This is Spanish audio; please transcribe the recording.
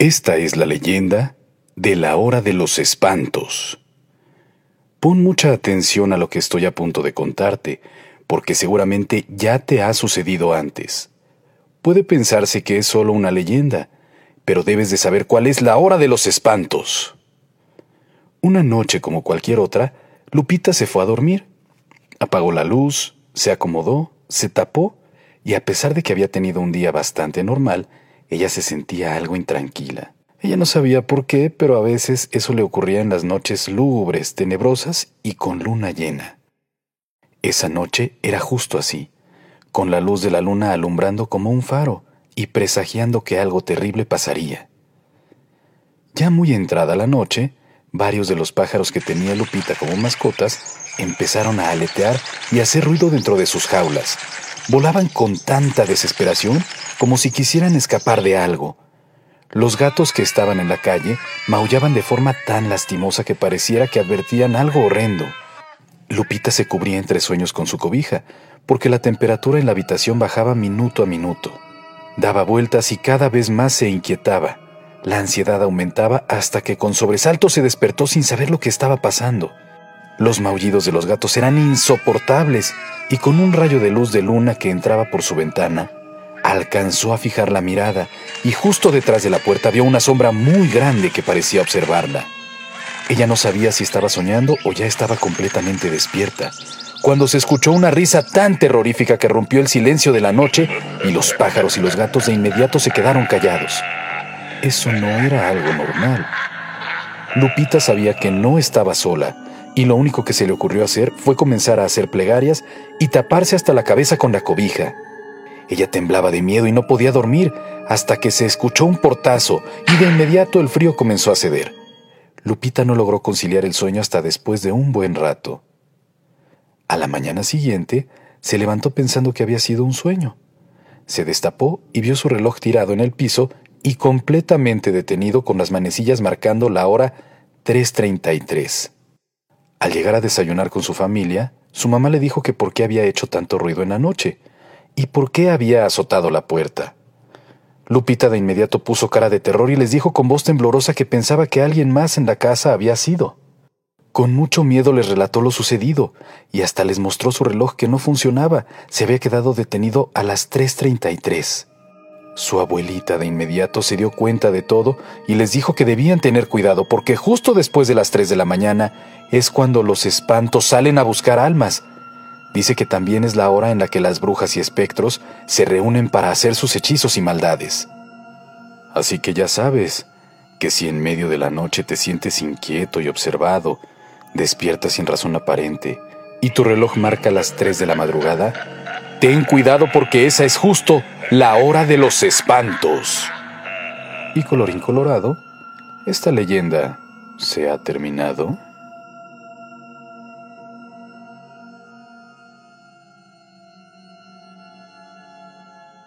Esta es la leyenda de la hora de los espantos. Pon mucha atención a lo que estoy a punto de contarte, porque seguramente ya te ha sucedido antes. Puede pensarse que es solo una leyenda, pero debes de saber cuál es la hora de los espantos. Una noche como cualquier otra, Lupita se fue a dormir. Apagó la luz, se acomodó, se tapó, y a pesar de que había tenido un día bastante normal, ella se sentía algo intranquila. Ella no sabía por qué, pero a veces eso le ocurría en las noches lúgubres, tenebrosas y con luna llena. Esa noche era justo así, con la luz de la luna alumbrando como un faro y presagiando que algo terrible pasaría. Ya muy entrada la noche, varios de los pájaros que tenía Lupita como mascotas empezaron a aletear y hacer ruido dentro de sus jaulas. Volaban con tanta desesperación como si quisieran escapar de algo los gatos que estaban en la calle maullaban de forma tan lastimosa que pareciera que advertían algo horrendo. Lupita se cubría entre sueños con su cobija, porque la temperatura en la habitación bajaba minuto a minuto. Daba vueltas y cada vez más se inquietaba. La ansiedad aumentaba hasta que con sobresalto se despertó sin saber lo que estaba pasando. Los maullidos de los gatos eran insoportables y con un rayo de luz de luna que entraba por su ventana, alcanzó a fijar la mirada y justo detrás de la puerta vio una sombra muy grande que parecía observarla. Ella no sabía si estaba soñando o ya estaba completamente despierta, cuando se escuchó una risa tan terrorífica que rompió el silencio de la noche y los pájaros y los gatos de inmediato se quedaron callados. Eso no era algo normal. Lupita sabía que no estaba sola y lo único que se le ocurrió hacer fue comenzar a hacer plegarias y taparse hasta la cabeza con la cobija. Ella temblaba de miedo y no podía dormir hasta que se escuchó un portazo y de inmediato el frío comenzó a ceder. Lupita no logró conciliar el sueño hasta después de un buen rato. A la mañana siguiente, se levantó pensando que había sido un sueño. Se destapó y vio su reloj tirado en el piso y completamente detenido con las manecillas marcando la hora 3.33. Al llegar a desayunar con su familia, su mamá le dijo que por qué había hecho tanto ruido en la noche, ¿Y por qué había azotado la puerta? Lupita de inmediato puso cara de terror y les dijo con voz temblorosa que pensaba que alguien más en la casa había sido. Con mucho miedo les relató lo sucedido y hasta les mostró su reloj que no funcionaba, se había quedado detenido a las 3.33. Su abuelita de inmediato se dio cuenta de todo y les dijo que debían tener cuidado porque justo después de las 3 de la mañana es cuando los espantos salen a buscar almas Dice que también es la hora en la que las brujas y espectros se reúnen para hacer sus hechizos y maldades. Así que ya sabes que si en medio de la noche te sientes inquieto y observado, despiertas sin razón aparente y tu reloj marca las 3 de la madrugada, ten cuidado porque esa es justo la hora de los espantos. Y colorín colorado, esta leyenda se ha terminado.